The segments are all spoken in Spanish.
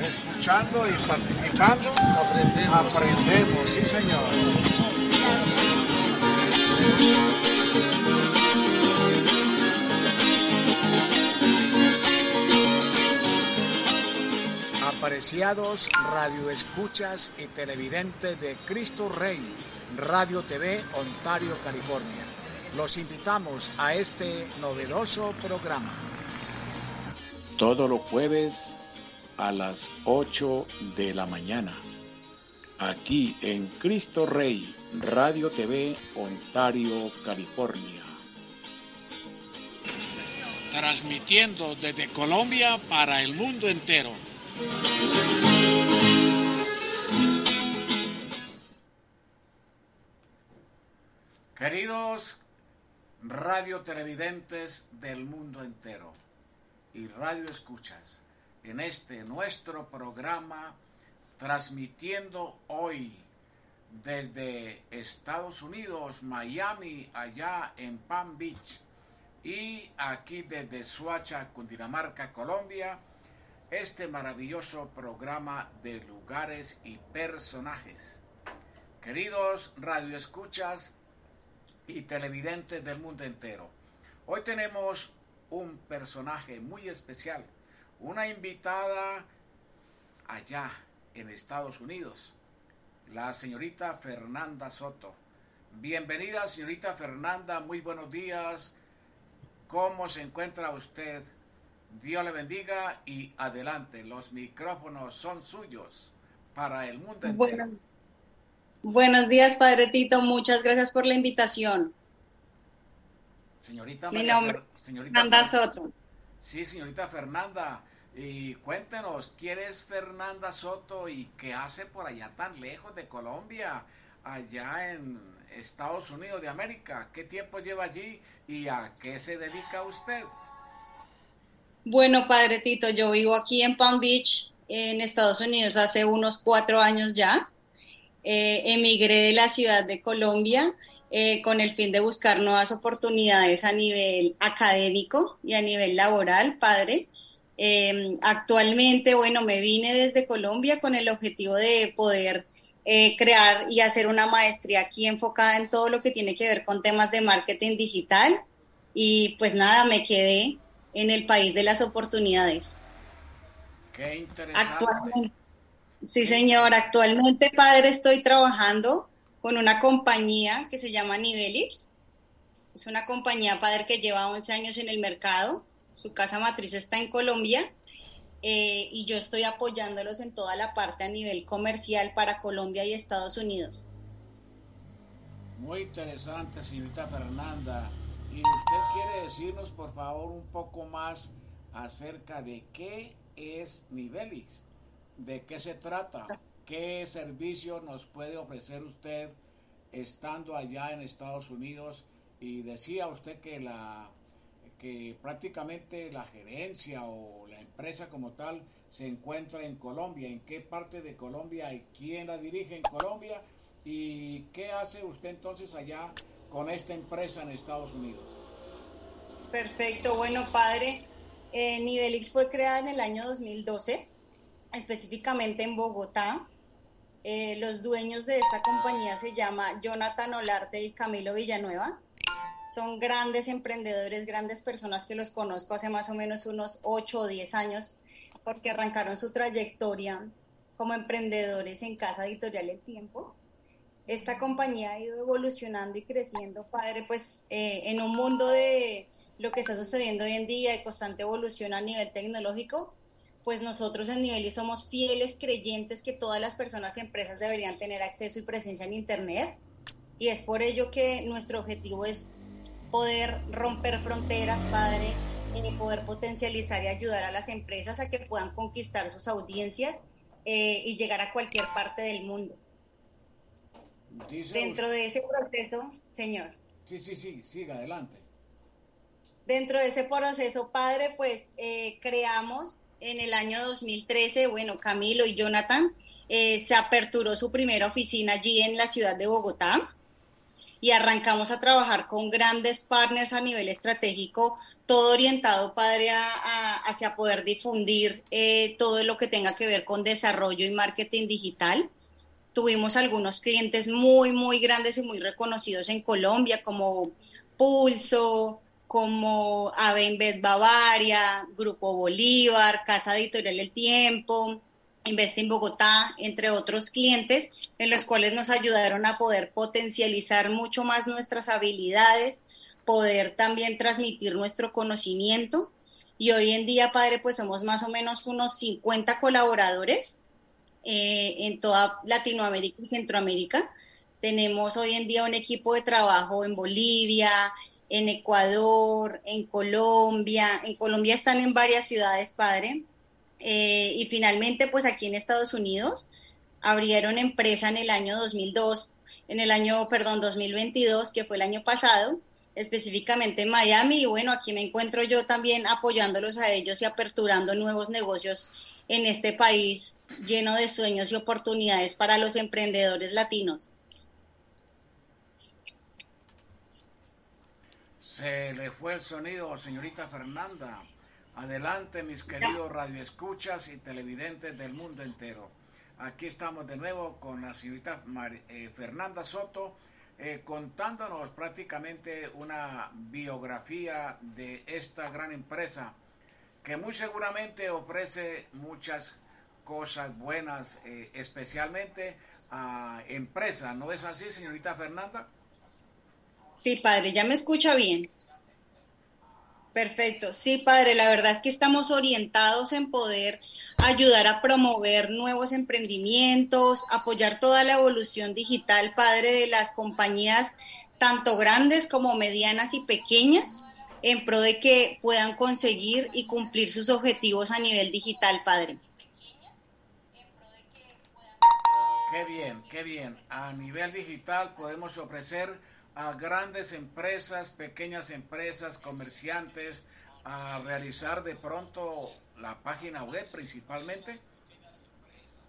Escuchando y participando. Aprendemos, sí señor. Apreciados radioescuchas y televidentes de Cristo Rey, Radio TV, Ontario, California. Los invitamos a este novedoso programa. Todos los jueves a las 8 de la mañana. Aquí en Cristo Rey, Radio TV, Ontario, California. Transmitiendo desde Colombia para el mundo entero. Queridos radio televidentes del mundo entero y radio escuchas, en este nuestro programa transmitiendo hoy desde Estados Unidos, Miami, allá en Palm Beach y aquí desde Suacha, Cundinamarca, Colombia, este maravilloso programa de lugares y personajes. Queridos radioescuchas y televidentes del mundo entero, hoy tenemos un personaje muy especial, una invitada allá en Estados Unidos, la señorita Fernanda Soto. Bienvenida, señorita Fernanda, muy buenos días. ¿Cómo se encuentra usted? Dios le bendiga y adelante, los micrófonos son suyos para el mundo entero. Bueno, buenos días, Padre Tito, muchas gracias por la invitación. Señorita Mi María nombre señorita Fernanda Fer- Soto. Sí, señorita Fernanda. Y cuéntenos, ¿quién es Fernanda Soto y qué hace por allá tan lejos de Colombia, allá en Estados Unidos de América? ¿Qué tiempo lleva allí y a qué se dedica usted? Bueno, Padre Tito, yo vivo aquí en Palm Beach, en Estados Unidos, hace unos cuatro años ya. Eh, emigré de la ciudad de Colombia eh, con el fin de buscar nuevas oportunidades a nivel académico y a nivel laboral, Padre. Eh, actualmente, bueno, me vine desde Colombia con el objetivo de poder crear y hacer una maestría aquí enfocada en todo lo que tiene que ver con temas de marketing digital. Y pues nada, me quedé en el país de las oportunidades. Qué interesante. Actualmente, sí señor, actualmente padre estoy trabajando con una compañía que se llama Nivelix. Es una compañía padre que lleva 11 años en el mercado. Su casa matriz está en Colombia eh, y yo estoy apoyándolos en toda la parte a nivel comercial para Colombia y Estados Unidos. Muy interesante, señorita Fernanda. ¿Y usted quiere decirnos, por favor, un poco más acerca de qué es Nivelix? ¿De qué se trata? ¿Qué servicio nos puede ofrecer usted estando allá en Estados Unidos? Y decía usted que la que prácticamente la gerencia o la empresa como tal se encuentra en Colombia. ¿En qué parte de Colombia y quién la dirige en Colombia? ¿Y qué hace usted entonces allá con esta empresa en Estados Unidos? Perfecto, bueno padre, eh, Nivelix fue creada en el año 2012, específicamente en Bogotá. Eh, los dueños de esta compañía se llama Jonathan Olarte y Camilo Villanueva. Son grandes emprendedores, grandes personas que los conozco hace más o menos unos 8 o 10 años, porque arrancaron su trayectoria como emprendedores en Casa Editorial El Tiempo. Esta compañía ha ido evolucionando y creciendo, padre, pues eh, en un mundo de lo que está sucediendo hoy en día de constante evolución a nivel tecnológico, pues nosotros en Nivelis somos fieles creyentes que todas las personas y empresas deberían tener acceso y presencia en Internet. Y es por ello que nuestro objetivo es poder romper fronteras, padre, eh, poder potencializar y ayudar a las empresas a que puedan conquistar sus audiencias eh, y llegar a cualquier parte del mundo. Dice Dentro usted- de ese proceso, señor, Sí, sí, sí, siga adelante. Dentro de ese proceso, padre, pues eh, creamos en el año 2013, bueno, Camilo y Jonathan, eh, se aperturó su primera oficina allí en la ciudad de Bogotá y arrancamos a trabajar con grandes partners a nivel estratégico, todo orientado, padre, hacia poder difundir eh, todo lo que tenga que ver con desarrollo y marketing digital. Tuvimos algunos clientes muy, muy grandes y muy reconocidos en Colombia, como Pulso, como Avenbet Bavaria, Grupo Bolívar, Casa Editorial El Tiempo, Invest en Bogotá, entre otros clientes, en los cuales nos ayudaron a poder potencializar mucho más nuestras habilidades, poder también transmitir nuestro conocimiento. Y hoy en día, padre, pues somos más o menos unos 50 colaboradores eh, en toda Latinoamérica y Centroamérica. Tenemos hoy en día un equipo de trabajo en Bolivia, en Ecuador, en Colombia. En Colombia están en varias ciudades, padre. Eh, y finalmente, pues aquí en Estados Unidos abrieron empresa en el año 2002, en el año, perdón, 2022, que fue el año pasado, específicamente en Miami. Y bueno, aquí me encuentro yo también apoyándolos a ellos y aperturando nuevos negocios en este país lleno de sueños y oportunidades para los emprendedores latinos. Se le fue el sonido, señorita Fernanda. Adelante, mis queridos radioescuchas y televidentes del mundo entero. Aquí estamos de nuevo con la señorita eh, Fernanda Soto, eh, contándonos prácticamente una biografía de esta gran empresa que muy seguramente ofrece muchas cosas buenas, eh, especialmente a empresas. ¿No es así, señorita Fernanda? Sí, padre, ya me escucha bien. Perfecto, sí, padre, la verdad es que estamos orientados en poder ayudar a promover nuevos emprendimientos, apoyar toda la evolución digital, padre, de las compañías, tanto grandes como medianas y pequeñas, en pro de que puedan conseguir y cumplir sus objetivos a nivel digital, padre. Qué bien, qué bien. A nivel digital podemos ofrecer a grandes empresas, pequeñas empresas, comerciantes, a realizar de pronto la página web principalmente?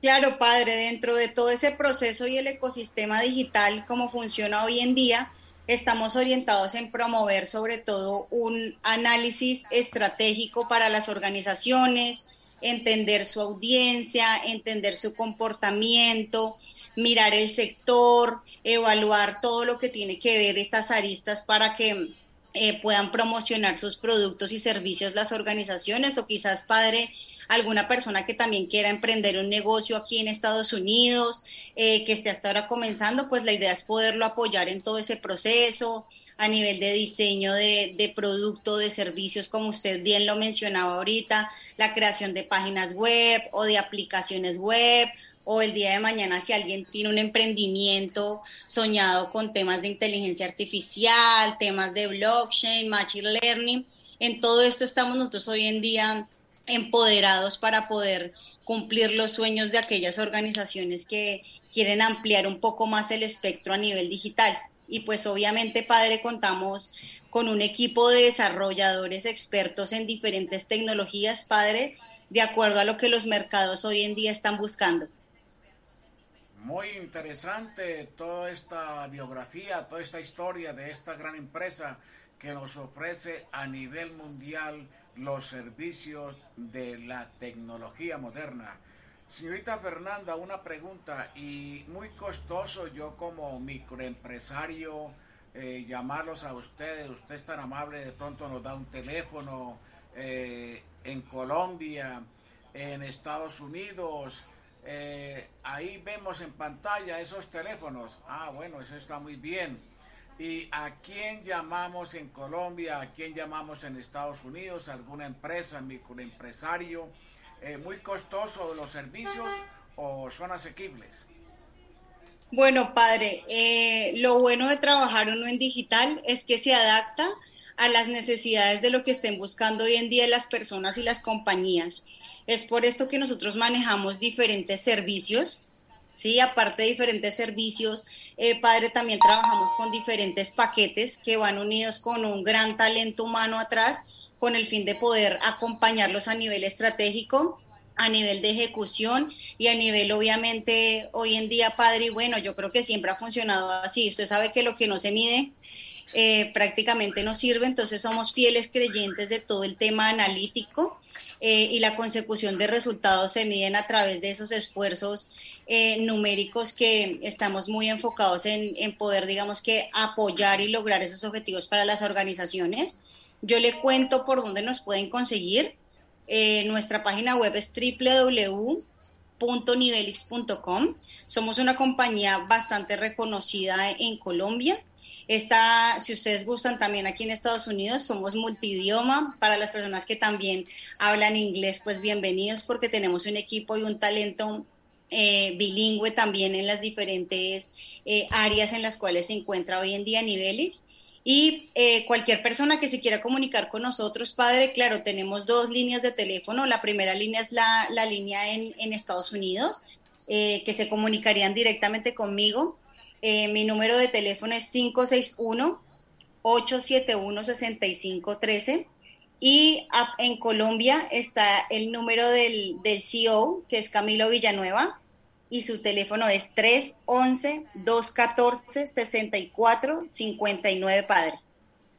Claro, padre, dentro de todo ese proceso y el ecosistema digital como funciona hoy en día, estamos orientados en promover sobre todo un análisis estratégico para las organizaciones, entender su audiencia, entender su comportamiento, mirar el sector, evaluar todo lo que tiene que ver estas aristas para que eh, puedan promocionar sus productos y servicios las organizaciones o quizás padre alguna persona que también quiera emprender un negocio aquí en Estados Unidos, eh, que esté hasta ahora comenzando, pues la idea es poderlo apoyar en todo ese proceso a nivel de diseño de, de producto, de servicios, como usted bien lo mencionaba ahorita, la creación de páginas web o de aplicaciones web o el día de mañana si alguien tiene un emprendimiento soñado con temas de inteligencia artificial, temas de blockchain, machine learning, en todo esto estamos nosotros hoy en día empoderados para poder cumplir los sueños de aquellas organizaciones que quieren ampliar un poco más el espectro a nivel digital. Y pues obviamente, padre, contamos con un equipo de desarrolladores expertos en diferentes tecnologías, padre, de acuerdo a lo que los mercados hoy en día están buscando. Muy interesante toda esta biografía, toda esta historia de esta gran empresa que nos ofrece a nivel mundial los servicios de la tecnología moderna. Señorita Fernanda, una pregunta y muy costoso yo como microempresario eh, llamarlos a ustedes. Usted es tan amable, de pronto nos da un teléfono eh, en Colombia, en Estados Unidos, eh, ahí vemos en pantalla esos teléfonos. Ah, bueno, eso está muy bien. ¿Y a quién llamamos en Colombia? ¿A quién llamamos en Estados Unidos? ¿Alguna empresa, microempresario? Eh, ¿Muy costoso los servicios o son asequibles? Bueno, padre, eh, lo bueno de trabajar uno en digital es que se adapta a las necesidades de lo que estén buscando hoy en día las personas y las compañías. Es por esto que nosotros manejamos diferentes servicios. Sí, aparte de diferentes servicios, eh, padre, también trabajamos con diferentes paquetes que van unidos con un gran talento humano atrás, con el fin de poder acompañarlos a nivel estratégico, a nivel de ejecución y a nivel, obviamente, hoy en día, padre, bueno, yo creo que siempre ha funcionado así. Usted sabe que lo que no se mide eh, prácticamente no sirve, entonces somos fieles creyentes de todo el tema analítico eh, y la consecución de resultados se miden a través de esos esfuerzos eh, numéricos que estamos muy enfocados en, poder, digamos que, apoyar y lograr esos objetivos para las organizaciones. Yo le cuento por dónde nos pueden conseguir. nuestra página web es www.nivelix.com. Somos una compañía bastante reconocida en Colombia. Está, si ustedes gustan también aquí en Estados Unidos, somos multidioma. Para las personas que también hablan inglés, pues bienvenidos porque tenemos un equipo y un talento eh, bilingüe también en las diferentes eh, áreas en las cuales se encuentra hoy en día Niveles. Y eh, cualquier persona que se quiera comunicar con nosotros, padre, claro, tenemos dos líneas de teléfono. La primera línea es la, la línea en, en, Estados Unidos, que se comunicarían directamente conmigo eh, mi número de teléfono es 561-871-6513 y en Colombia está el número del, del CEO, que es Camilo Villanueva, y su teléfono es 311-214-6459, padre.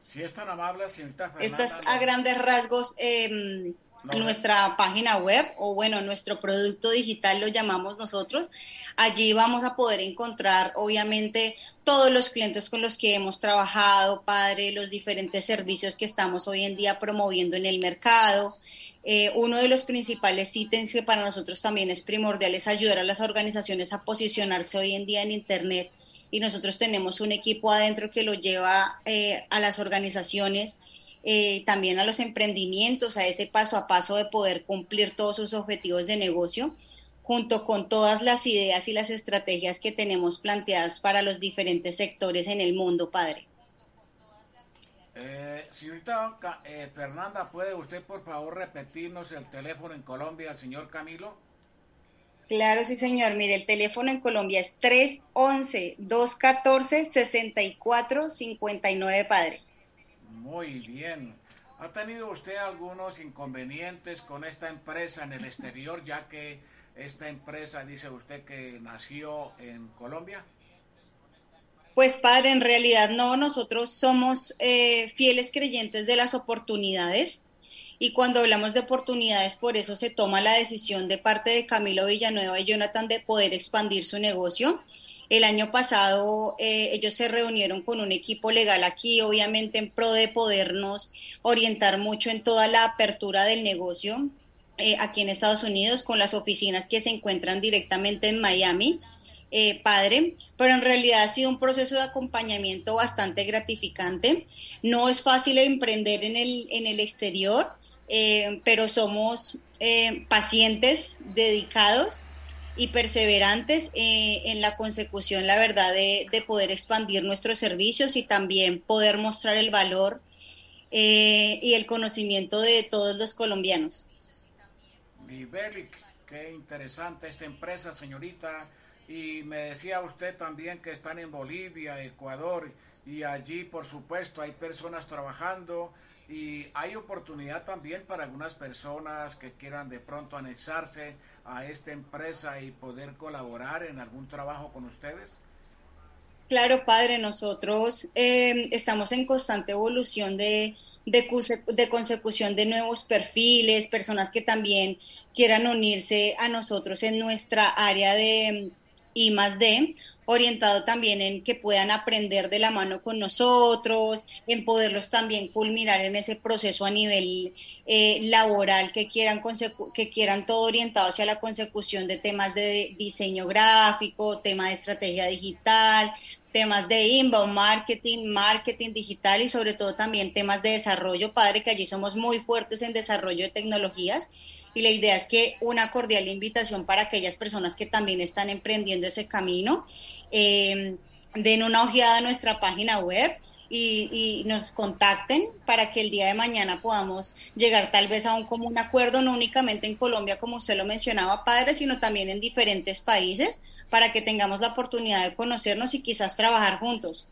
Si es tan amable, señorita Esta es a grandes rasgos eh, nuestra página web o bueno, nuestro producto digital lo llamamos nosotros. Allí vamos a poder encontrar obviamente todos los clientes con los que hemos trabajado, padre, los diferentes servicios que estamos hoy en día promoviendo en el mercado. Eh, uno de los principales ítems que para nosotros también es primordial es ayudar a las organizaciones a posicionarse hoy en día en Internet y nosotros tenemos un equipo adentro que lo lleva eh, a las organizaciones eh, también a los emprendimientos, a ese paso a paso de poder cumplir todos sus objetivos de negocio, junto con todas las ideas y las estrategias que tenemos planteadas para los diferentes sectores en el mundo, padre. Eh, señorita eh, Fernanda, ¿puede usted por favor repetirnos el teléfono en Colombia, señor Camilo? Claro, sí, señor. Mire, el teléfono en Colombia es 311-214-6459, padre. Muy bien. ¿Ha tenido usted algunos inconvenientes con esta empresa en el exterior, ya que esta empresa dice usted que nació en Colombia? Pues padre, en realidad no, nosotros somos eh, fieles creyentes de las oportunidades y cuando hablamos de oportunidades, por eso se toma la decisión de parte de Camilo Villanueva y Jonathan de poder expandir su negocio el año pasado eh, ellos se reunieron con un equipo legal aquí, obviamente en pro de podernos orientar mucho en toda la apertura del negocio eh, aquí en Estados Unidos, con las oficinas que se encuentran directamente en Miami. Eh, padre, pero en realidad ha sido un proceso de acompañamiento bastante gratificante. No es fácil emprender en el, en el exterior, pero somos pacientes, dedicados y perseverantes eh, en la consecución, la verdad, de, poder expandir nuestros servicios y también poder mostrar el valor eh, y el conocimiento de todos los colombianos. Nivelix, qué interesante esta empresa, señorita. Y me decía usted también que están en Bolivia, Ecuador, y allí, por supuesto, hay personas trabajando y hay oportunidad también para algunas personas que quieran de pronto anexarse a esta empresa y poder colaborar en algún trabajo con ustedes? Claro, padre, nosotros eh, estamos en constante evolución de, de, consecución de nuevos perfiles, personas que también quieran unirse a nosotros en nuestra área de I más D orientado también en que puedan aprender de la mano con nosotros, en poderlos también culminar en ese proceso a nivel eh, laboral que quieran, que quieran todo orientado hacia la consecución de temas de diseño gráfico, tema de estrategia digital, temas de inbound marketing, marketing digital y sobre todo también temas de desarrollo, padre, que allí somos muy fuertes en desarrollo de tecnologías y la idea es que una cordial invitación para aquellas personas que también están emprendiendo ese camino, eh, den una ojeada a nuestra página web y, nos contacten para que el día de mañana podamos llegar tal vez a un común acuerdo, no únicamente en Colombia, como usted lo mencionaba, padre, sino también en diferentes países, para que tengamos la oportunidad de conocernos y quizás trabajar juntos.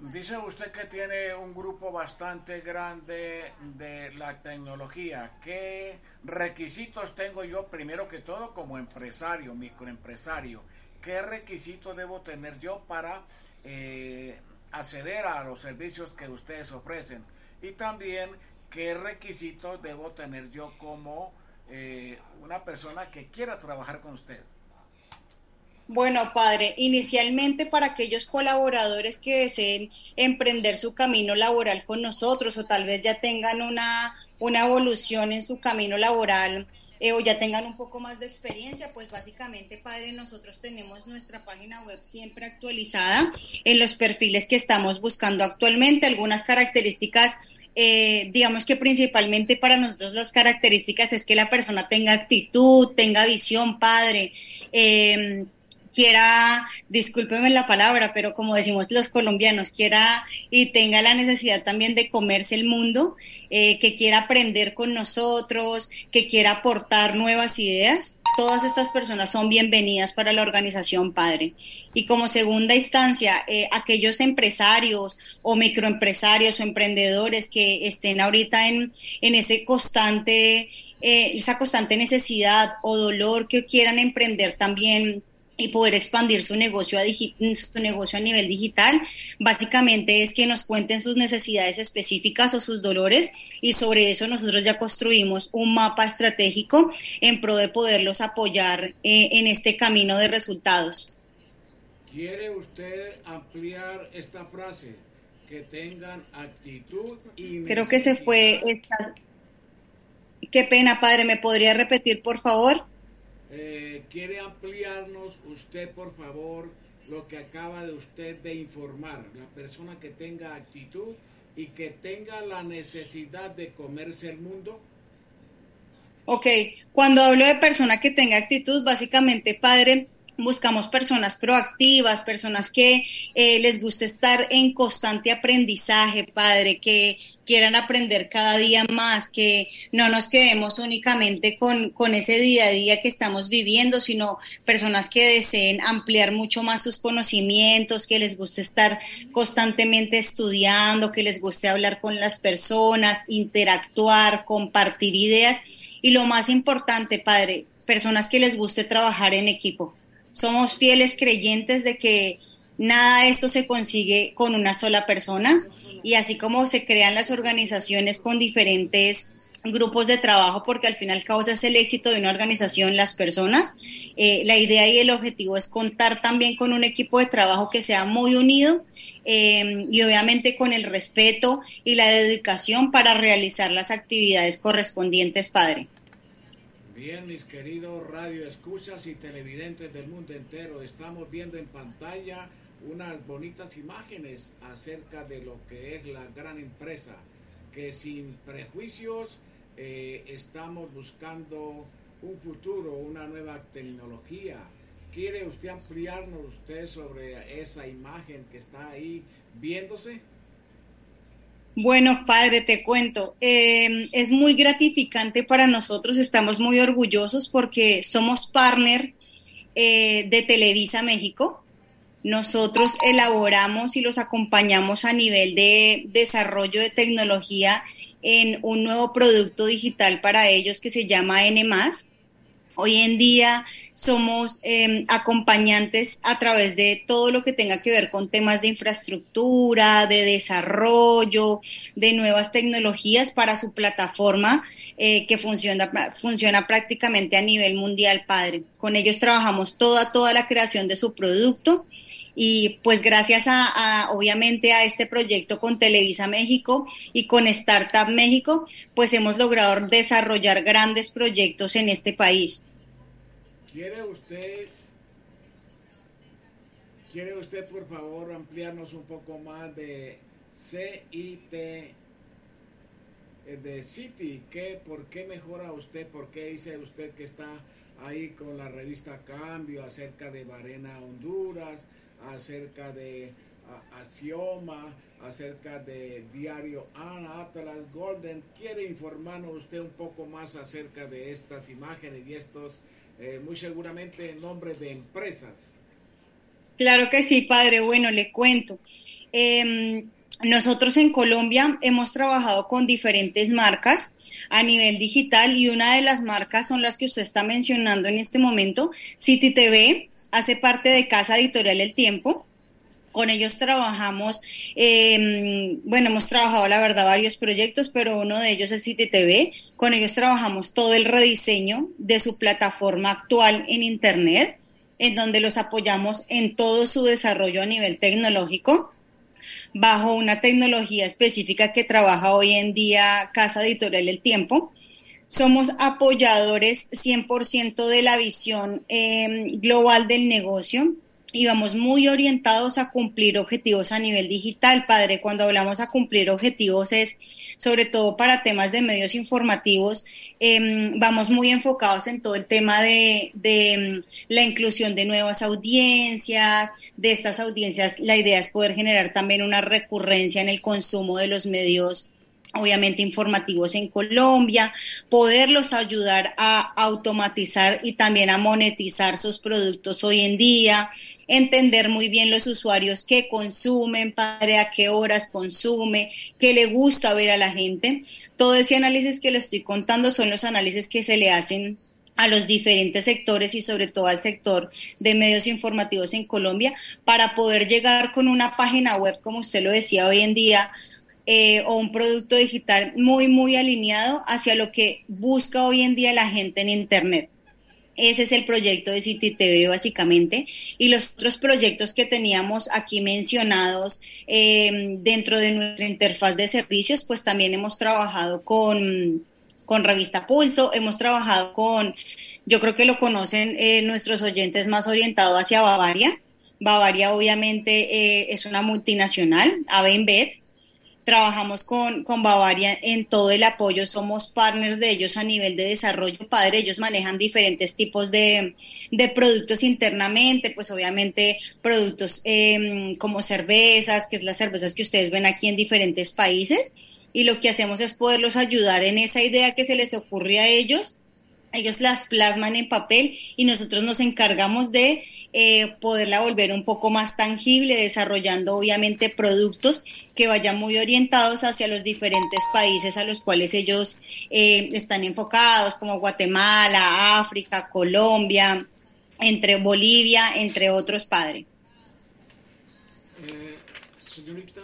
Dice usted que tiene un grupo bastante grande de la tecnología. ¿Qué requisitos tengo yo primero que todo como empresario, microempresario? ¿Qué requisitos debo tener yo para eh, acceder a los servicios que ustedes ofrecen y también qué requisitos debo tener yo como eh, una persona que quiera trabajar con usted. Bueno, padre, inicialmente para aquellos colaboradores que deseen emprender su camino laboral con nosotros o tal vez ya tengan una, una evolución en su camino laboral eh, o ya tengan un poco más de experiencia, pues básicamente, padre, nosotros tenemos nuestra página web siempre actualizada en los perfiles que estamos buscando actualmente, algunas características eh, digamos que principalmente para nosotros las características es que la persona tenga actitud, tenga visión, padre, eh, quiera, discúlpeme la palabra, pero como decimos los colombianos, quiera y tenga la necesidad también de comerse el mundo, eh, que quiera aprender con nosotros, que quiera aportar nuevas ideas, todas estas personas son bienvenidas para la organización Padre. Y como segunda instancia, eh, aquellos empresarios o microempresarios o emprendedores que estén ahorita en, en ese constante, eh, esa constante necesidad o dolor que quieran emprender también y poder expandir su negocio, a su negocio a nivel digital. Básicamente es que nos cuenten sus necesidades específicas o sus dolores y sobre eso nosotros ya construimos un mapa estratégico en pro de poderlos apoyar eh, en este camino de resultados. ¿Quiere usted ampliar esta frase? Que tengan actitud y... Creo que se fue... Esta... Qué pena, padre, ¿me podría repetir, por favor? Eh, ¿Quiere ampliarnos usted, por favor, lo que acaba de usted de informar? La persona que tenga actitud y que tenga la necesidad de comerse el mundo. Ok, cuando hablo de persona que tenga actitud, básicamente, padre, buscamos personas proactivas, personas que eh, les guste estar en constante aprendizaje, padre, que quieran aprender cada día más, que no nos quedemos únicamente con, con ese día a día que estamos viviendo, sino personas que deseen ampliar mucho más sus conocimientos, que les guste estar constantemente estudiando, que les guste hablar con las personas, interactuar, compartir ideas. Y lo más importante, padre, personas que les guste trabajar en equipo somos fieles creyentes de que nada de esto se consigue con una sola persona y así como se crean las organizaciones con diferentes grupos de trabajo, porque al final causa es el éxito de una organización, las personas. Eh, la idea y el objetivo es contar también con un equipo de trabajo que sea muy unido eh, y obviamente con el respeto y la dedicación para realizar las actividades correspondientes, padre. Bien, mis queridos radio escuchas y televidentes del mundo entero, estamos viendo en pantalla unas bonitas imágenes acerca de lo que es la gran empresa, que sin prejuicios eh, estamos buscando un futuro, una nueva tecnología. ¿Quiere usted ampliarnos usted sobre esa imagen que está ahí viéndose? Bueno, padre, te cuento, em, es muy gratificante para nosotros, estamos muy orgullosos porque somos partner eh, de Televisa México. Nosotros elaboramos y los acompañamos a nivel de desarrollo de tecnología en un nuevo producto digital para ellos que se llama N. Hoy en día somos em, acompañantes a través de todo lo que tenga que ver con temas de infraestructura, de desarrollo, de nuevas tecnologías para su plataforma eh, que funciona, funciona prácticamente a nivel mundial, padre. Con ellos trabajamos toda, toda la creación de su producto y pues gracias a, obviamente a este proyecto con Televisa México y con Startup México, pues hemos logrado desarrollar grandes proyectos en este país. ¿Quiere usted ¿Quiere usted por favor ampliarnos un poco más de CIT eh, de City? ¿Qué, ¿Por qué mejora usted? ¿Por qué dice usted que está ahí con la revista Cambio acerca de Varena Honduras? Acerca de a, Xioma, acerca de Diario Ana Atlas Golden. ¿Quiere informarnos usted un poco más acerca de estas imágenes y estos, eh, muy seguramente, nombres de empresas? Claro que sí, padre. Bueno, le cuento. Em, nosotros en Colombia hemos trabajado con diferentes marcas a nivel digital y una de las marcas son las que usted está mencionando en este momento. City TV hace parte de Casa Editorial El Tiempo. Con ellos trabajamos, em, bueno, hemos trabajado la verdad varios proyectos, pero uno de ellos es City TV. Con ellos trabajamos todo el rediseño de su plataforma actual en Internet, en donde los apoyamos en todo su desarrollo a nivel tecnológico bajo una tecnología específica que trabaja hoy en día Casa Editorial El Tiempo. Somos apoyadores 100% de la visión em, global del negocio y vamos muy orientados a cumplir objetivos a nivel digital, padre. Cuando hablamos a cumplir objetivos es sobre todo para temas de medios informativos, em, vamos muy enfocados en todo el tema de, de, em, la inclusión de nuevas audiencias, de estas audiencias. La idea es poder generar también una recurrencia en el consumo de los medios obviamente informativos en Colombia, poderlos ayudar a automatizar y también a monetizar sus productos hoy en día, entender muy bien los usuarios qué consumen, padre, a qué horas consume, qué le gusta ver a la gente. Todo ese análisis que le estoy contando son los análisis que se le hacen a los diferentes sectores y sobre todo al sector de medios informativos en Colombia para poder llegar con una página web, como usted lo decía hoy en día, eh, o un producto digital muy, muy alineado hacia lo que busca hoy en día la gente en Internet. Ese es el proyecto de City TV básicamente. Y los otros proyectos que teníamos aquí mencionados em, dentro de nuestra interfaz de servicios, pues también hemos trabajado con, con Revista Pulso, hemos trabajado con, yo creo que lo conocen eh, nuestros oyentes más orientados hacia Bavaria. Bavaria obviamente eh, es una multinacional, Avenbet, Trabajamos con, con Bavaria en todo el apoyo, somos partners de ellos a nivel de desarrollo padre, ellos manejan diferentes tipos de, productos internamente, pues obviamente productos em, como cervezas, que es las cervezas que ustedes ven aquí en diferentes países, y lo que hacemos es poderlos ayudar en esa idea que se les ocurre a ellos ellos las plasman en papel y nosotros nos encargamos de eh, poderla volver un poco más tangible, desarrollando obviamente productos que vayan muy orientados hacia los diferentes países a los cuales ellos eh, están enfocados, como Guatemala, África, Colombia, entre Bolivia, entre otros, padre. Eh, señorita,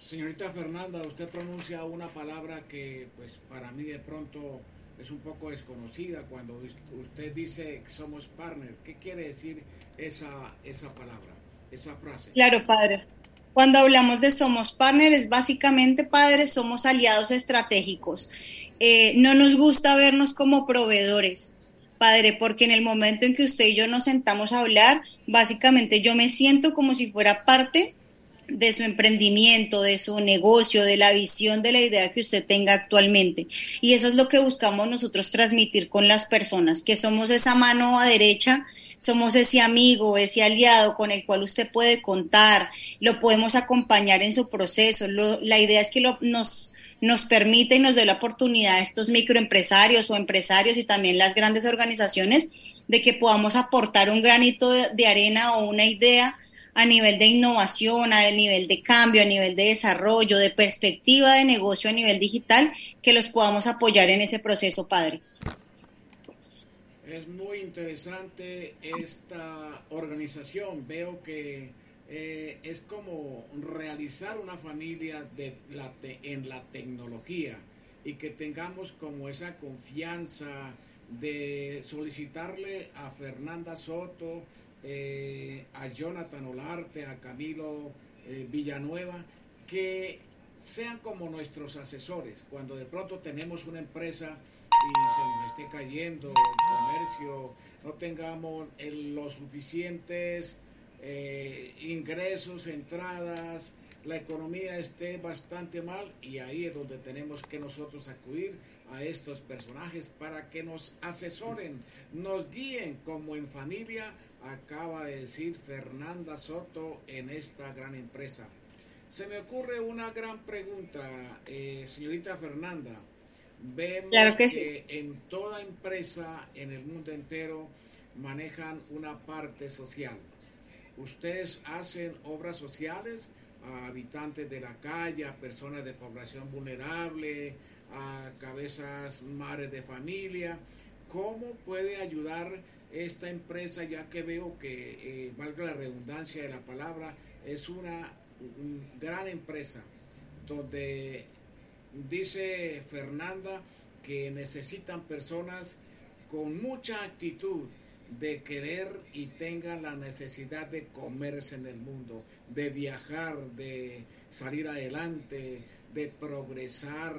señorita Fernanda, usted pronuncia una palabra que pues para mí de pronto es un poco desconocida cuando usted dice somos partners. ¿Qué quiere decir esa, esa palabra, esa frase? Claro, padre. Cuando hablamos de somos partners, básicamente, padre, somos aliados estratégicos. Eh, no nos gusta vernos como proveedores, padre, porque en el momento en que usted y yo nos sentamos a hablar, básicamente yo me siento como si fuera parte de su emprendimiento, de su negocio, de la visión, de la idea que usted tenga actualmente. Y eso es lo que buscamos nosotros transmitir con las personas, que somos esa mano a derecha, somos ese amigo, ese aliado con el cual usted puede contar, lo podemos acompañar en su proceso. la idea es que nos, nos permite y nos dé la oportunidad a estos microempresarios o empresarios y también las grandes organizaciones de que podamos aportar un granito de arena o una idea a nivel de innovación, a nivel de cambio, a nivel de desarrollo, de perspectiva de negocio a nivel digital, que los podamos apoyar en ese proceso, padre. Es muy interesante esta organización. Veo que eh, es como realizar una familia de la en la tecnología y que tengamos como esa confianza de solicitarle a Fernanda Soto, eh, a Jonathan Olarte, a Camilo eh, Villanueva, que sean como nuestros asesores. Cuando de pronto tenemos una empresa y se nos esté cayendo el comercio, no tengamos los suficientes eh, ingresos, entradas, la economía esté bastante mal y ahí es donde tenemos que nosotros acudir a estos personajes para que nos asesoren, nos guíen como en familia acaba de decir Fernanda Soto en esta gran empresa. Se me ocurre una gran pregunta, eh, señorita Fernanda. Vemos que, en toda empresa en el mundo entero manejan una parte social. Ustedes hacen obras sociales a habitantes de la calle, a personas de población vulnerable, a cabezas madres de familia. ¿Cómo puede ayudar esta empresa, ya que veo que, eh, valga la redundancia de la palabra, es una gran empresa donde dice Fernanda que necesitan personas con mucha actitud de querer y tengan la necesidad de comerse en el mundo, de viajar, de salir adelante, de progresar,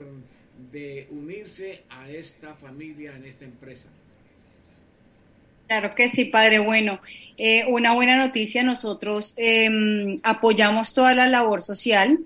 de unirse a esta familia en esta empresa. Claro que sí, padre. Bueno, eh, una buena noticia, nosotros em, apoyamos toda la labor social.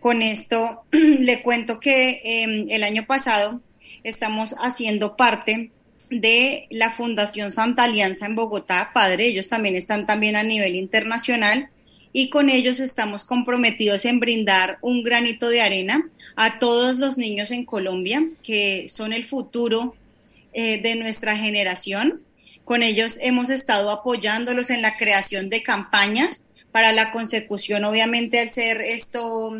Con esto le cuento que em, el año pasado estamos haciendo parte de la Fundación Santa Alianza en Bogotá, padre. Ellos también están también a nivel internacional y con ellos estamos comprometidos en brindar un granito de arena a todos los niños en Colombia, que son el futuro eh, de nuestra generación con ellos hemos estado apoyándolos en la creación de campañas para la consecución. Obviamente, al ser esto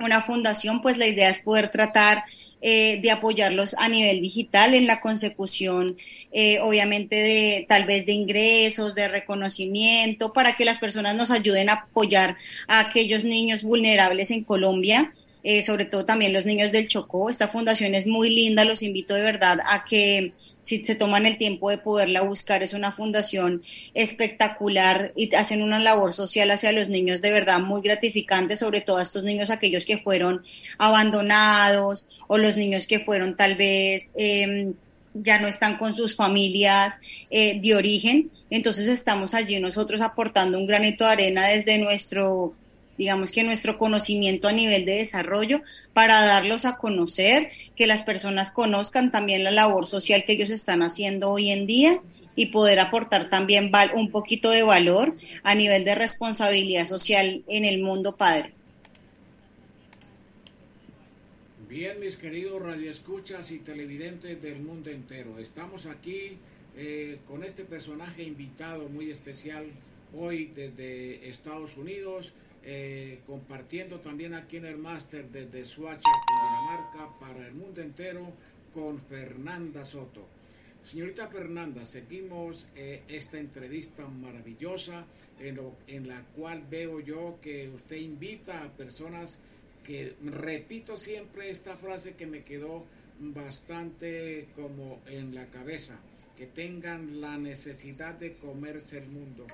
una fundación, pues la idea es poder tratar eh, de apoyarlos a nivel digital en la consecución, eh, obviamente, de tal vez de ingresos, de reconocimiento, para que las personas nos ayuden a apoyar a aquellos niños vulnerables en Colombia. Eh, sobre todo también los niños del Chocó. Esta fundación es muy linda, los invito de verdad a que si se toman el tiempo de poderla buscar, es una fundación espectacular y hacen una labor social hacia los niños de verdad muy gratificante, sobre todo a estos niños, aquellos que fueron abandonados o los niños que fueron tal vez... Em, ya no están con sus familias eh, de origen, entonces estamos allí nosotros aportando un granito de arena desde nuestro digamos que nuestro conocimiento a nivel de desarrollo para darlos a conocer, que las personas conozcan también la labor social que ellos están haciendo hoy en día y poder aportar también un poquito de valor a nivel de responsabilidad social en el mundo padre. Bien, mis queridos radioescuchas y televidentes del mundo entero, estamos aquí eh, con este personaje invitado muy especial hoy desde Estados Unidos eh, compartiendo también aquí en el máster desde Suacha, Dinamarca, para el mundo entero con Fernanda Soto. Señorita Fernanda, seguimos eh, esta entrevista maravillosa en, en la cual veo yo que usted invita a personas que repito siempre esta frase que me quedó bastante como en la cabeza, que tengan la necesidad de comerse el mundo.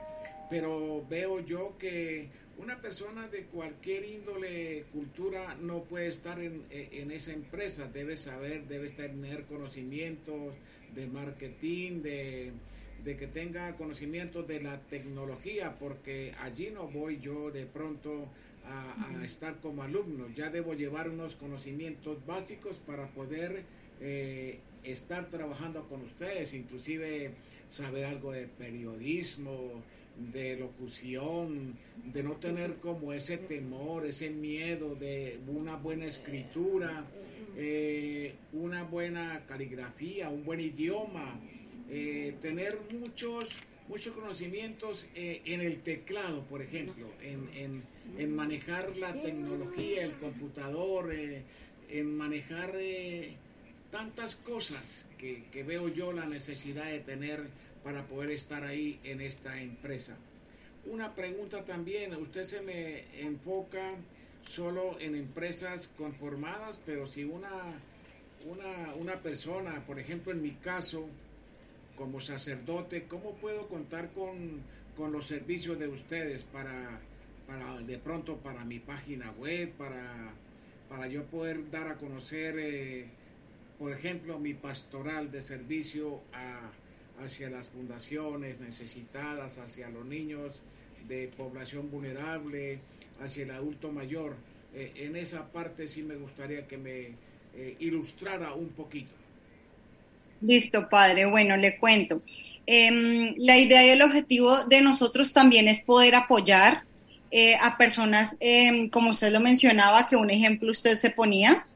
Pero veo yo que una persona de cualquier índole, cultura, no puede estar en, esa empresa. Debe saber, debe tener conocimientos de marketing, de, que tenga conocimientos de la tecnología, porque allí no voy yo de pronto a, estar como alumno. Ya debo llevar unos conocimientos básicos para poder eh, estar trabajando con ustedes, inclusive saber algo de periodismo, de locución, de no tener como ese temor, ese miedo de una buena escritura, eh, una buena caligrafía, un buen idioma, eh, tener muchos, muchos conocimientos eh, en el teclado, por ejemplo, en, manejar la tecnología, el computador, en manejar tantas cosas que, que veo yo la necesidad de tener para poder estar ahí en esta empresa. Una pregunta también, usted se me enfoca solo en empresas conformadas, pero si una, una, una persona, por ejemplo en mi caso, como sacerdote, ¿cómo puedo contar con, con los servicios de ustedes para, para, de pronto para mi página web, para, para yo poder dar a conocer, eh, por ejemplo, mi pastoral de servicio a hacia las fundaciones necesitadas, hacia los niños de población vulnerable, hacia el adulto mayor. Eh, en esa parte sí me gustaría que me eh, ilustrara un poquito. Listo, padre. Bueno, le cuento. Em, la idea y el objetivo de nosotros también es poder apoyar eh, a personas, em, como usted lo mencionaba, que un ejemplo usted se ponía,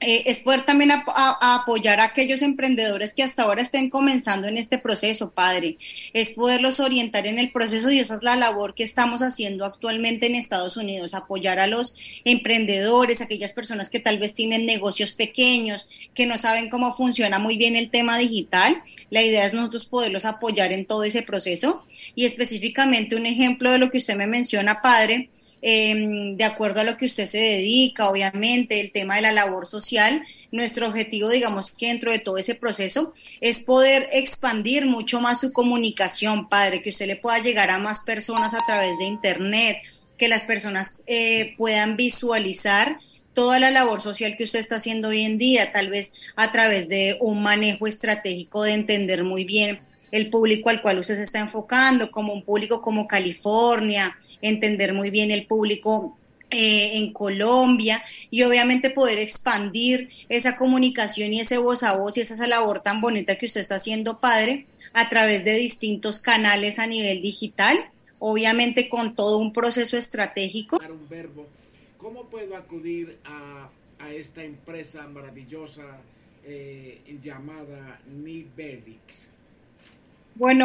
eh, es poder también apoyar a aquellos emprendedores que hasta ahora estén comenzando en este proceso, padre. Es poderlos orientar en el proceso y esa es la labor que estamos haciendo actualmente en Estados Unidos, apoyar a los emprendedores, aquellas personas que tal vez tienen negocios pequeños, que no saben cómo funciona muy bien el tema digital. La idea es nosotros poderlos apoyar en todo ese proceso y específicamente un ejemplo de lo que usted me menciona, padre Em, de acuerdo a lo que usted se dedica, obviamente, el tema de la labor social. Nuestro objetivo, digamos que dentro de todo ese proceso, es poder expandir mucho más su comunicación, padre, que usted le pueda llegar a más personas a través de Internet, que las personas eh, puedan visualizar toda la labor social que usted está haciendo hoy en día, tal vez a través de un manejo estratégico de entender muy bien el público al cual usted se está enfocando, como un público como California, entender muy bien el público eh, en Colombia y obviamente poder expandir esa comunicación y ese voz a voz y esa labor tan bonita que usted está haciendo, padre, a través de distintos canales a nivel digital, obviamente con todo un proceso estratégico. Un verbo. ¿Cómo puedo acudir a, esta empresa maravillosa eh, llamada Nivelix? Bueno,